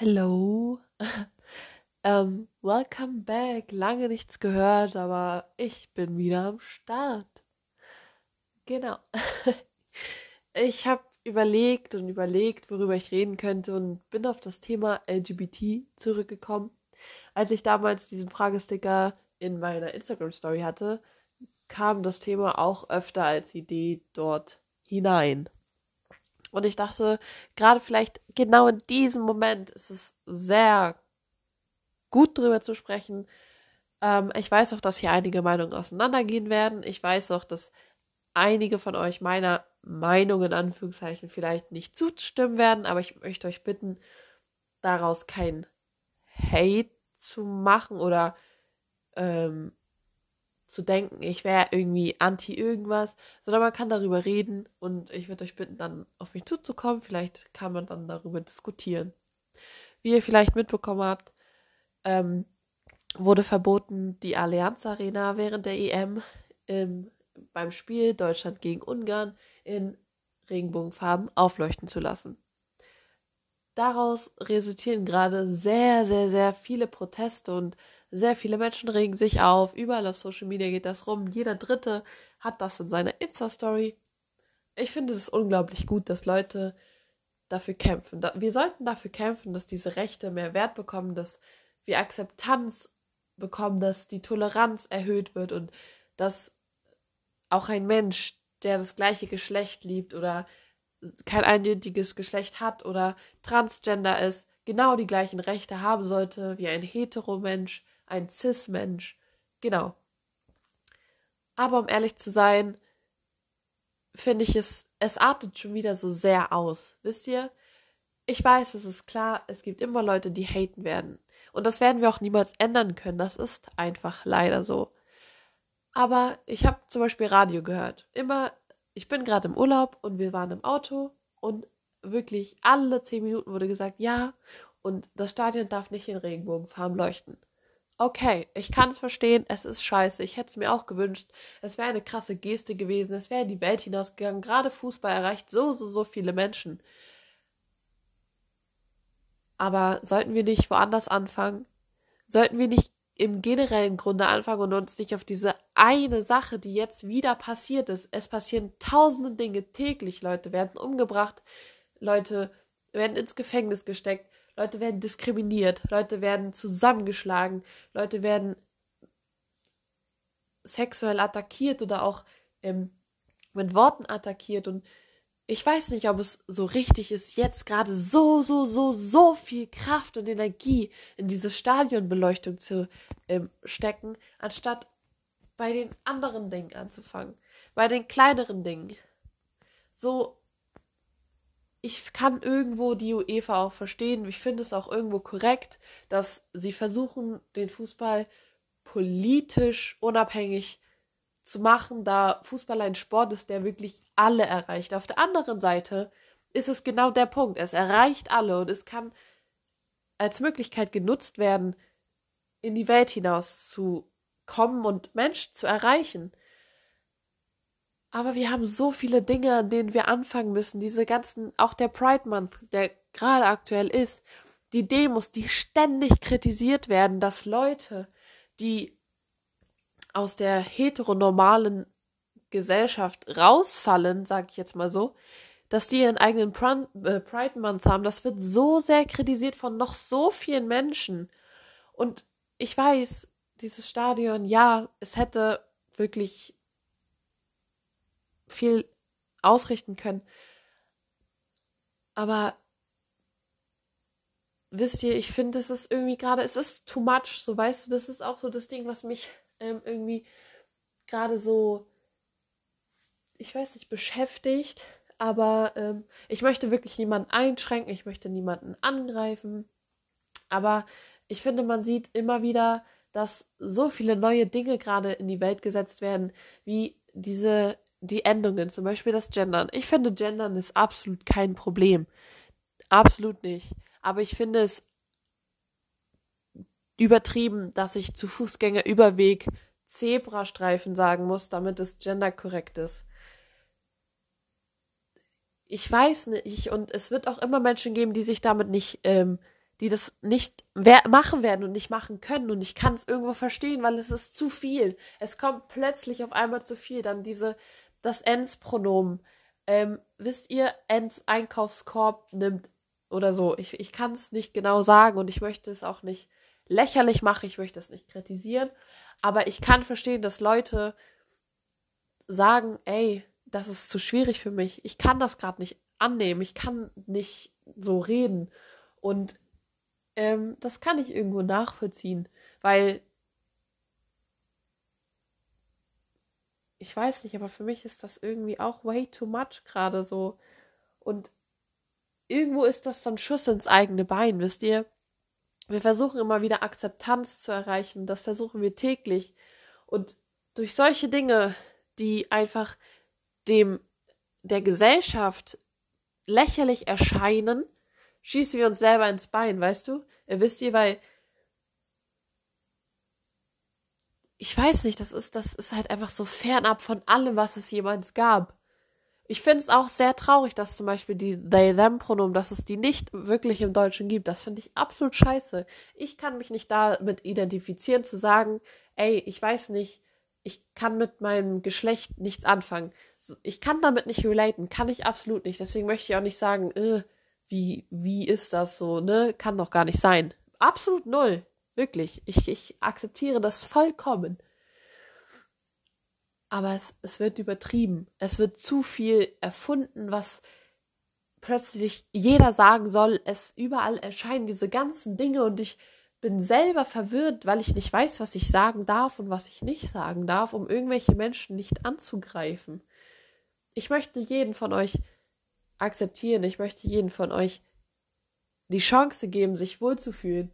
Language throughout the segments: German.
Hello. ähm, welcome back. Lange nichts gehört, aber ich bin wieder am Start. Genau. ich habe überlegt und überlegt, worüber ich reden könnte und bin auf das Thema LGBT zurückgekommen. Als ich damals diesen Fragesticker in meiner Instagram Story hatte, kam das Thema auch öfter als Idee dort hinein. Und ich dachte, gerade vielleicht genau in diesem Moment ist es sehr gut drüber zu sprechen. Ähm, ich weiß auch, dass hier einige Meinungen auseinandergehen werden. Ich weiß auch, dass einige von euch meiner Meinung in Anführungszeichen vielleicht nicht zustimmen werden, aber ich möchte euch bitten, daraus kein Hate zu machen oder ähm, zu denken, ich wäre irgendwie anti irgendwas, sondern man kann darüber reden und ich würde euch bitten, dann auf mich zuzukommen. Vielleicht kann man dann darüber diskutieren. Wie ihr vielleicht mitbekommen habt, ähm, wurde verboten, die Allianz Arena während der EM im, beim Spiel Deutschland gegen Ungarn in Regenbogenfarben aufleuchten zu lassen. Daraus resultieren gerade sehr, sehr, sehr viele Proteste und sehr viele Menschen regen sich auf. Überall auf Social Media geht das rum. Jeder Dritte hat das in seiner Insta-Story. Ich finde es unglaublich gut, dass Leute dafür kämpfen. Wir sollten dafür kämpfen, dass diese Rechte mehr Wert bekommen, dass wir Akzeptanz bekommen, dass die Toleranz erhöht wird und dass auch ein Mensch, der das gleiche Geschlecht liebt oder kein eindeutiges Geschlecht hat oder transgender ist, genau die gleichen Rechte haben sollte wie ein Hetero-Mensch, ein Cis-Mensch. Genau. Aber um ehrlich zu sein, finde ich es, es artet schon wieder so sehr aus. Wisst ihr? Ich weiß, es ist klar, es gibt immer Leute, die haten werden. Und das werden wir auch niemals ändern können. Das ist einfach leider so. Aber ich habe zum Beispiel Radio gehört. Immer, ich bin gerade im Urlaub und wir waren im Auto und wirklich alle zehn Minuten wurde gesagt, ja, und das Stadion darf nicht in Regenbogenfarben leuchten okay, ich kann es verstehen, es ist scheiße, ich hätte es mir auch gewünscht, es wäre eine krasse Geste gewesen, es wäre in die Welt hinausgegangen, gerade Fußball erreicht so, so, so viele Menschen. Aber sollten wir nicht woanders anfangen? Sollten wir nicht im generellen Grunde anfangen und uns nicht auf diese eine Sache, die jetzt wieder passiert ist. Es passieren tausende Dinge täglich. Leute werden umgebracht, Leute werden ins Gefängnis gesteckt, Leute werden diskriminiert, Leute werden zusammengeschlagen, Leute werden sexuell attackiert oder auch ähm, mit Worten attackiert. Und ich weiß nicht, ob es so richtig ist, jetzt gerade so, so, so, so viel Kraft und Energie in diese Stadionbeleuchtung zu ähm, stecken, anstatt bei den anderen Dingen anzufangen, bei den kleineren Dingen. So ich kann irgendwo die UEFA auch verstehen. Ich finde es auch irgendwo korrekt, dass sie versuchen, den Fußball politisch unabhängig zu machen, da Fußball ein Sport ist, der wirklich alle erreicht. Auf der anderen Seite ist es genau der Punkt. Es erreicht alle und es kann als Möglichkeit genutzt werden, in die Welt hinaus zu kommen und Menschen zu erreichen. Aber wir haben so viele Dinge, an denen wir anfangen müssen. Diese ganzen, auch der Pride Month, der gerade aktuell ist, die Demos, die ständig kritisiert werden, dass Leute, die aus der heteronormalen Gesellschaft rausfallen, sag ich jetzt mal so, dass die ihren eigenen äh, Pride Month haben, das wird so sehr kritisiert von noch so vielen Menschen. Und ich weiß, dieses Stadion, ja, es hätte wirklich viel ausrichten können. Aber wisst ihr, ich finde, es ist irgendwie gerade, es ist too much, so weißt du, das ist auch so das Ding, was mich ähm, irgendwie gerade so, ich weiß nicht, beschäftigt. Aber ähm, ich möchte wirklich niemanden einschränken, ich möchte niemanden angreifen. Aber ich finde, man sieht immer wieder, dass so viele neue Dinge gerade in die Welt gesetzt werden, wie diese die Endungen, zum Beispiel das Gendern. Ich finde, Gendern ist absolut kein Problem. Absolut nicht. Aber ich finde es übertrieben, dass ich zu Fußgängerüberweg Zebrastreifen sagen muss, damit es genderkorrekt ist. Ich weiß nicht, und es wird auch immer Menschen geben, die sich damit nicht, ähm, die das nicht machen werden und nicht machen können. Und ich kann es irgendwo verstehen, weil es ist zu viel. Es kommt plötzlich auf einmal zu viel. Dann diese, das Ens-Pronomen. Ähm, wisst ihr, Ens Einkaufskorb nimmt oder so. Ich, ich kann es nicht genau sagen und ich möchte es auch nicht lächerlich machen, ich möchte es nicht kritisieren. Aber ich kann verstehen, dass Leute sagen, ey, das ist zu schwierig für mich. Ich kann das gerade nicht annehmen. Ich kann nicht so reden. Und ähm, das kann ich irgendwo nachvollziehen, weil ich weiß nicht, aber für mich ist das irgendwie auch way too much gerade so. Und irgendwo ist das dann Schuss ins eigene Bein, wisst ihr? Wir versuchen immer wieder Akzeptanz zu erreichen, das versuchen wir täglich. Und durch solche Dinge, die einfach dem der Gesellschaft lächerlich erscheinen, schießen wir uns selber ins Bein, weißt du? Wisst ihr, weil ich weiß nicht, das ist, das ist halt einfach so fernab von allem, was es jemals gab. Ich finde es auch sehr traurig, dass zum Beispiel die They-Them-Pronomen, dass es die nicht wirklich im Deutschen gibt. Das finde ich absolut scheiße. Ich kann mich nicht damit identifizieren, zu sagen, ey, ich weiß nicht, ich kann mit meinem Geschlecht nichts anfangen. Ich kann damit nicht relaten, kann ich absolut nicht. Deswegen möchte ich auch nicht sagen, äh, wie, wie ist das so, ne? Kann doch gar nicht sein. Absolut null. Wirklich. Ich, ich akzeptiere das vollkommen. Aber es, es wird übertrieben. Es wird zu viel erfunden, was plötzlich jeder sagen soll. Es überall erscheinen diese ganzen Dinge und ich bin selber verwirrt, weil ich nicht weiß, was ich sagen darf und was ich nicht sagen darf, um irgendwelche Menschen nicht anzugreifen. Ich möchte jeden von euch akzeptieren. Ich möchte jeden von euch die Chance geben, sich wohlzufühlen.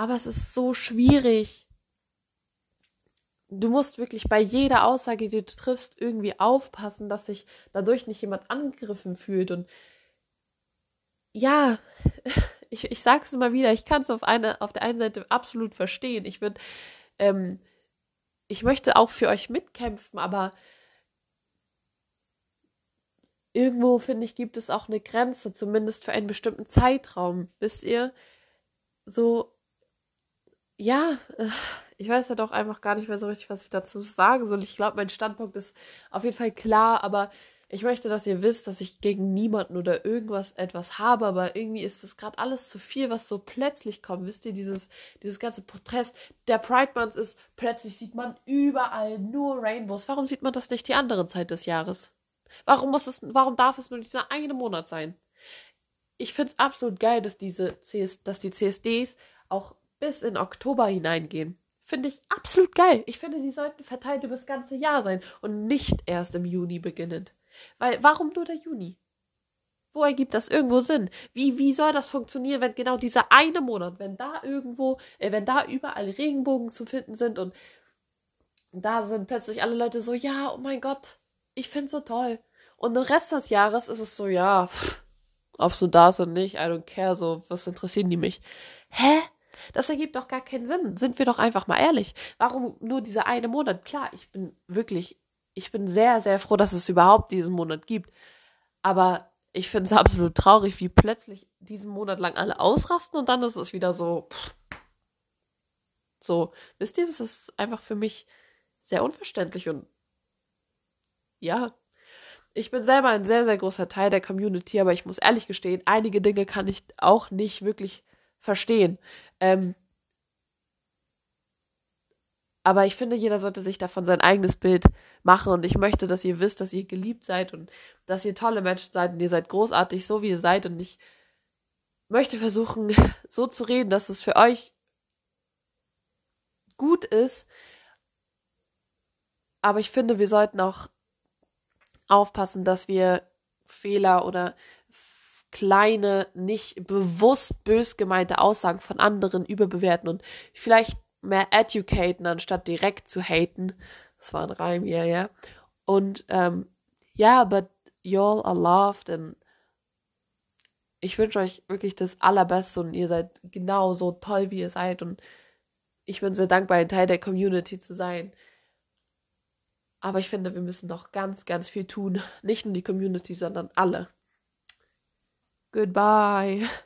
Aber es ist so schwierig. Du musst wirklich bei jeder Aussage, die du triffst, irgendwie aufpassen, dass sich dadurch nicht jemand angegriffen fühlt. Und ja, ich, ich sage es immer wieder, ich kann es auf, auf der einen Seite absolut verstehen. Ich würde, ähm, ich möchte auch für euch mitkämpfen, aber irgendwo, finde ich, gibt es auch eine Grenze, zumindest für einen bestimmten Zeitraum. Wisst ihr? So, ja, äh, ich weiß ja doch einfach gar nicht mehr so richtig, was ich dazu sagen soll. Ich glaube, mein Standpunkt ist auf jeden Fall klar, aber ich möchte, dass ihr wisst, dass ich gegen niemanden oder irgendwas etwas habe, aber irgendwie ist das gerade alles zu viel, was so plötzlich kommt. Wisst ihr, dieses, dieses ganze Protest, der Pride Month ist, plötzlich sieht man überall nur Rainbows. Warum sieht man das nicht die andere Zeit des Jahres? Warum muss es, warum darf es nur dieser eine Monat sein? Ich finde es absolut geil, dass diese CS, dass die CSDs auch bis in Oktober hineingehen. Finde ich absolut geil. Ich finde, die sollten verteilt über das ganze Jahr sein und nicht erst im Juni beginnend. Weil, warum nur der Juni? Wo ergibt das irgendwo Sinn? Wie, wie soll das funktionieren, wenn genau dieser eine Monat, wenn da irgendwo, äh, wenn da überall Regenbogen zu finden sind und da sind plötzlich alle Leute so, ja, oh mein Gott, ich find's so toll. Und den Rest des Jahres ist es so, ja, pff, ob du da ist oder nicht, I don't care, so, was interessieren die mich? Hä? Das ergibt doch gar keinen Sinn. Sind wir doch einfach mal ehrlich. Warum nur dieser eine Monat? Klar, ich bin wirklich, ich bin sehr, sehr froh, dass es überhaupt diesen Monat gibt. Aber ich finde es absolut traurig, wie plötzlich diesen Monat lang alle ausrasten und dann ist es wieder so. So, wisst ihr, das ist einfach für mich sehr unverständlich und ja, ich bin selber ein sehr, sehr großer Teil der Community, aber ich muss ehrlich gestehen, einige Dinge kann ich auch nicht wirklich verstehen. Ähm, aber ich finde, jeder sollte sich davon sein eigenes Bild machen und ich möchte, dass ihr wisst, dass ihr geliebt seid und dass ihr tolle Menschen seid und ihr seid großartig, so wie ihr seid und ich möchte versuchen, so zu reden, dass es für euch gut ist. Aber ich finde, wir sollten auch aufpassen, dass wir Fehler oder kleine, nicht bewusst bös gemeinte Aussagen von anderen überbewerten und vielleicht mehr educaten, anstatt direkt zu haten. Das war ein Reim, ja, ja. Und ähm, ja, but y'all are loved and ich wünsche euch wirklich das Allerbeste und ihr seid genau so toll, wie ihr seid und ich bin sehr dankbar, ein Teil der Community zu sein. Aber ich finde, wir müssen noch ganz, ganz viel tun. Nicht nur die Community, sondern alle. Goodbye.